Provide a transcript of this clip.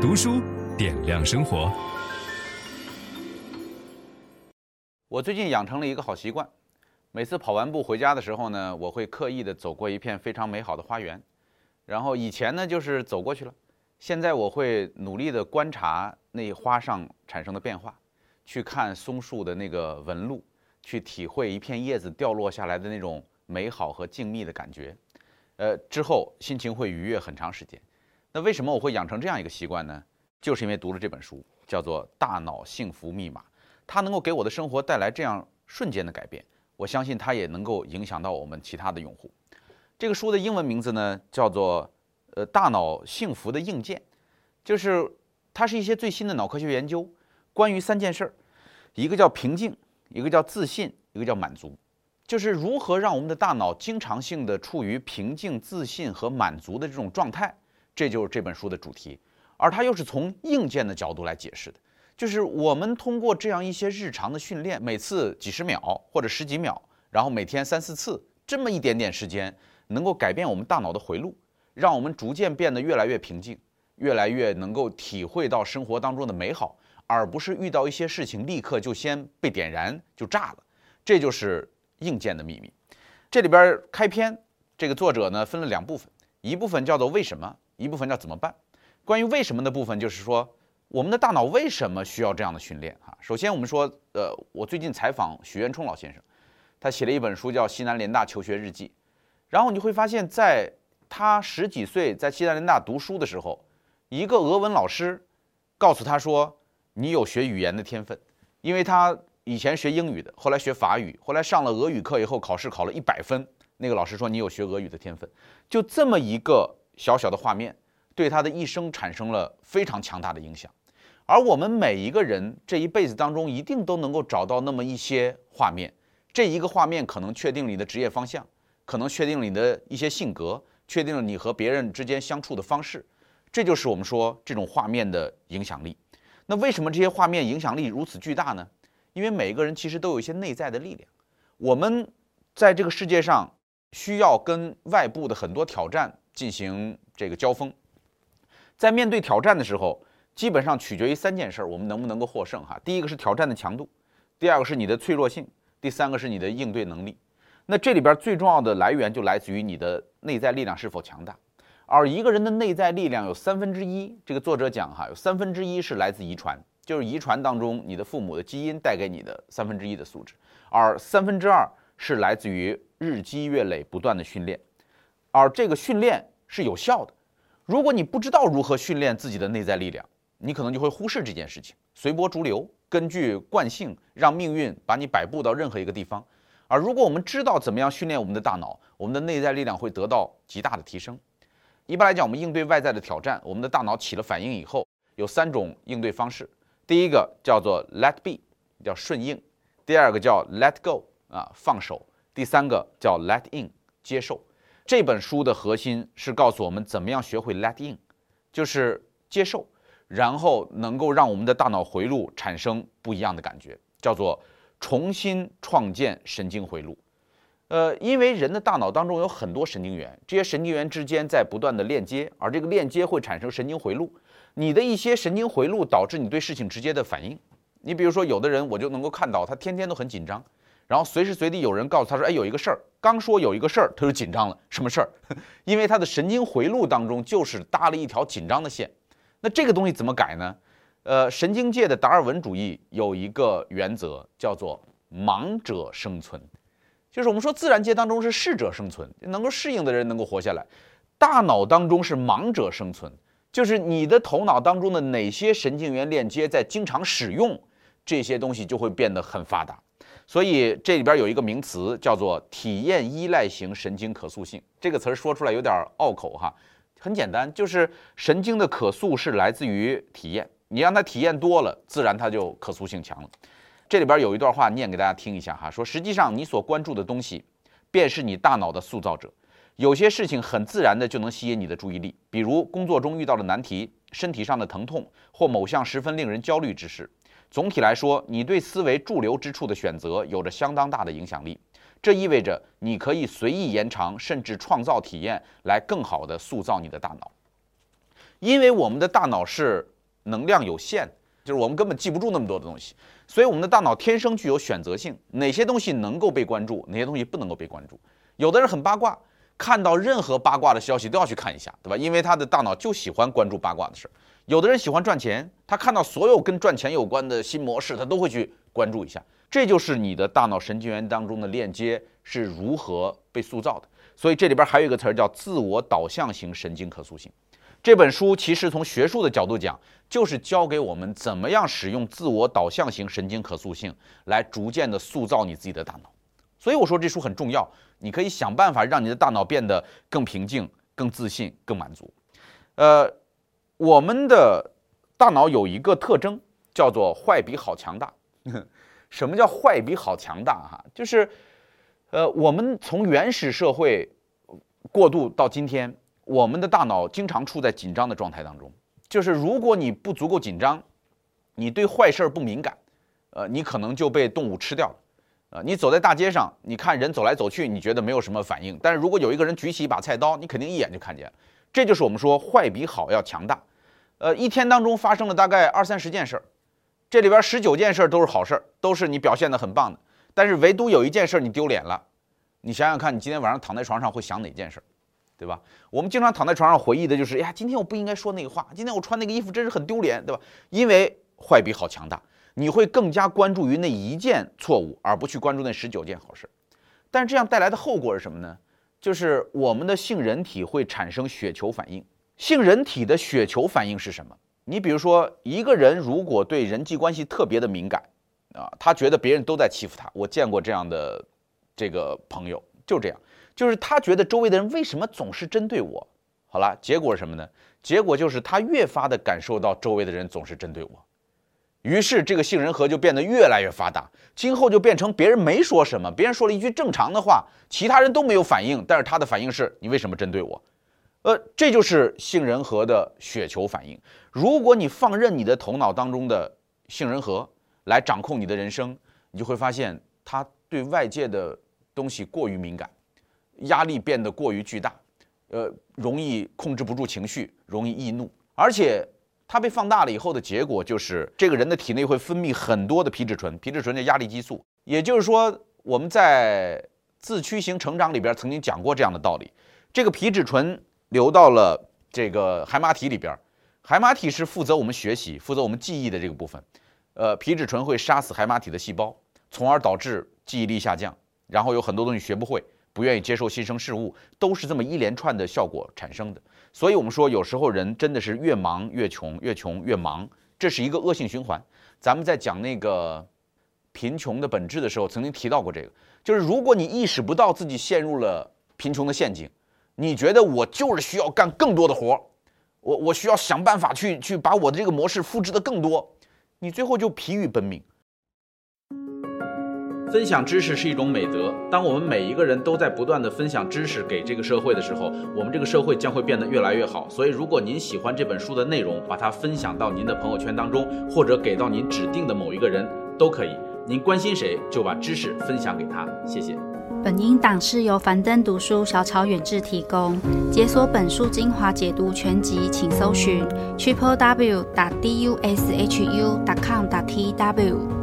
读书点亮生活。我最近养成了一个好习惯，每次跑完步回家的时候呢，我会刻意的走过一片非常美好的花园。然后以前呢，就是走过去了，现在我会努力的观察那花上产生的变化，去看松树的那个纹路，去体会一片叶子掉落下来的那种美好和静谧的感觉。呃，之后心情会愉悦很长时间。那为什么我会养成这样一个习惯呢？就是因为读了这本书，叫做《大脑幸福密码》，它能够给我的生活带来这样瞬间的改变。我相信它也能够影响到我们其他的用户。这个书的英文名字呢，叫做《呃大脑幸福的硬件》，就是它是一些最新的脑科学研究，关于三件事儿，一个叫平静，一个叫自信，一个叫满足，就是如何让我们的大脑经常性的处于平静、自信和满足的这种状态。这就是这本书的主题，而它又是从硬件的角度来解释的，就是我们通过这样一些日常的训练，每次几十秒或者十几秒，然后每天三四次，这么一点点时间，能够改变我们大脑的回路，让我们逐渐变得越来越平静，越来越能够体会到生活当中的美好，而不是遇到一些事情立刻就先被点燃就炸了。这就是硬件的秘密。这里边开篇，这个作者呢分了两部分，一部分叫做为什么。一部分叫怎么办？关于为什么的部分，就是说我们的大脑为什么需要这样的训练啊？首先，我们说，呃，我最近采访许渊冲老先生，他写了一本书叫《西南联大求学日记》，然后你会发现，在他十几岁在西南联大读书的时候，一个俄文老师告诉他说：“你有学语言的天分，因为他以前学英语的，后来学法语，后来上了俄语课以后考试考了一百分，那个老师说你有学俄语的天分。”就这么一个。小小的画面对他的一生产生了非常强大的影响，而我们每一个人这一辈子当中一定都能够找到那么一些画面，这一个画面可能确定你的职业方向，可能确定你的一些性格，确定了你和别人之间相处的方式，这就是我们说这种画面的影响力。那为什么这些画面影响力如此巨大呢？因为每一个人其实都有一些内在的力量，我们在这个世界上需要跟外部的很多挑战。进行这个交锋，在面对挑战的时候，基本上取决于三件事，我们能不能够获胜哈。第一个是挑战的强度，第二个是你的脆弱性，第三个是你的应对能力。那这里边最重要的来源就来自于你的内在力量是否强大。而一个人的内在力量有三分之一，这个作者讲哈，有三分之一是来自遗传，就是遗传当中你的父母的基因带给你的三分之一的素质，而三分之二是来自于日积月累不断的训练。而这个训练是有效的。如果你不知道如何训练自己的内在力量，你可能就会忽视这件事情，随波逐流，根据惯性让命运把你摆布到任何一个地方。而如果我们知道怎么样训练我们的大脑，我们的内在力量会得到极大的提升。一般来讲，我们应对外在的挑战，我们的大脑起了反应以后，有三种应对方式。第一个叫做 let be，叫顺应；第二个叫 let go，啊，放手；第三个叫 let in，接受。这本书的核心是告诉我们怎么样学会 let in，就是接受，然后能够让我们的大脑回路产生不一样的感觉，叫做重新创建神经回路。呃，因为人的大脑当中有很多神经元，这些神经元之间在不断的链接，而这个链接会产生神经回路。你的一些神经回路导致你对事情直接的反应。你比如说，有的人我就能够看到他天天都很紧张。然后随时随地有人告诉他说：“哎，有一个事儿。”刚说有一个事儿，他就紧张了。什么事儿？因为他的神经回路当中就是搭了一条紧张的线。那这个东西怎么改呢？呃，神经界的达尔文主义有一个原则，叫做“盲者生存”，就是我们说自然界当中是适者生存，能够适应的人能够活下来。大脑当中是盲者生存，就是你的头脑当中的哪些神经元链接在经常使用，这些东西就会变得很发达。所以这里边有一个名词叫做体验依赖型神经可塑性，这个词儿说出来有点拗口哈，很简单，就是神经的可塑是来自于体验，你让它体验多了，自然它就可塑性强了。这里边有一段话念给大家听一下哈，说实际上你所关注的东西，便是你大脑的塑造者，有些事情很自然的就能吸引你的注意力，比如工作中遇到的难题、身体上的疼痛或某项十分令人焦虑之事。总体来说，你对思维驻留之处的选择有着相当大的影响力。这意味着你可以随意延长甚至创造体验，来更好地塑造你的大脑。因为我们的大脑是能量有限，就是我们根本记不住那么多的东西，所以我们的大脑天生具有选择性，哪些东西能够被关注，哪些东西不能够被关注。有的人很八卦，看到任何八卦的消息都要去看一下，对吧？因为他的大脑就喜欢关注八卦的事儿。有的人喜欢赚钱，他看到所有跟赚钱有关的新模式，他都会去关注一下。这就是你的大脑神经元当中的链接是如何被塑造的。所以这里边还有一个词儿叫自我导向型神经可塑性。这本书其实从学术的角度讲，就是教给我们怎么样使用自我导向型神经可塑性来逐渐的塑造你自己的大脑。所以我说这书很重要，你可以想办法让你的大脑变得更平静、更自信、更满足。呃，我们的大脑有一个特征叫做坏比好强大。什么叫坏比好强大？哈，就是，呃，我们从原始社会过渡到今天，我们的大脑经常处在紧张的状态当中。就是如果你不足够紧张，你对坏事儿不敏感，呃，你可能就被动物吃掉了。呃，你走在大街上，你看人走来走去，你觉得没有什么反应，但是如果有一个人举起一把菜刀，你肯定一眼就看见了。这就是我们说坏比好要强大。呃，一天当中发生了大概二三十件事儿。这里边十九件事儿都是好事儿，都是你表现得很棒的，但是唯独有一件事儿你丢脸了，你想想看，你今天晚上躺在床上会想哪件事儿，对吧？我们经常躺在床上回忆的就是，哎呀，今天我不应该说那个话，今天我穿那个衣服真是很丢脸，对吧？因为坏比好强大，你会更加关注于那一件错误，而不去关注那十九件好事儿。但是这样带来的后果是什么呢？就是我们的性人体会产生血球反应。杏仁体的血球反应是什么？你比如说，一个人如果对人际关系特别的敏感，啊，他觉得别人都在欺负他。我见过这样的这个朋友，就这样，就是他觉得周围的人为什么总是针对我？好了，结果是什么呢？结果就是他越发的感受到周围的人总是针对我，于是这个杏仁核就变得越来越发达，今后就变成别人没说什么，别人说了一句正常的话，其他人都没有反应，但是他的反应是你为什么针对我？呃，这就是杏仁核的血球反应。如果你放任你的头脑当中的杏仁核来掌控你的人生，你就会发现它对外界的东西过于敏感，压力变得过于巨大，呃，容易控制不住情绪，容易易怒，而且它被放大了以后的结果就是，这个人的体内会分泌很多的皮质醇，皮质醇的压力激素。也就是说，我们在自驱型成长里边曾经讲过这样的道理，这个皮质醇。流到了这个海马体里边，海马体是负责我们学习、负责我们记忆的这个部分。呃，皮质醇会杀死海马体的细胞，从而导致记忆力下降，然后有很多东西学不会，不愿意接受新生事物，都是这么一连串的效果产生的。所以我们说，有时候人真的是越忙越穷，越穷越忙，这是一个恶性循环。咱们在讲那个贫穷的本质的时候，曾经提到过这个，就是如果你意识不到自己陷入了贫穷的陷阱。你觉得我就是需要干更多的活儿，我我需要想办法去去把我的这个模式复制的更多，你最后就疲于奔命。分享知识是一种美德，当我们每一个人都在不断的分享知识给这个社会的时候，我们这个社会将会变得越来越好。所以，如果您喜欢这本书的内容，把它分享到您的朋友圈当中，或者给到您指定的某一个人都可以。您关心谁，就把知识分享给他。谢谢。本音档是由樊登读书小草远志提供。解锁本书精华解读全集，请搜寻 triple w 打 d u s h u 打 com 打 t w。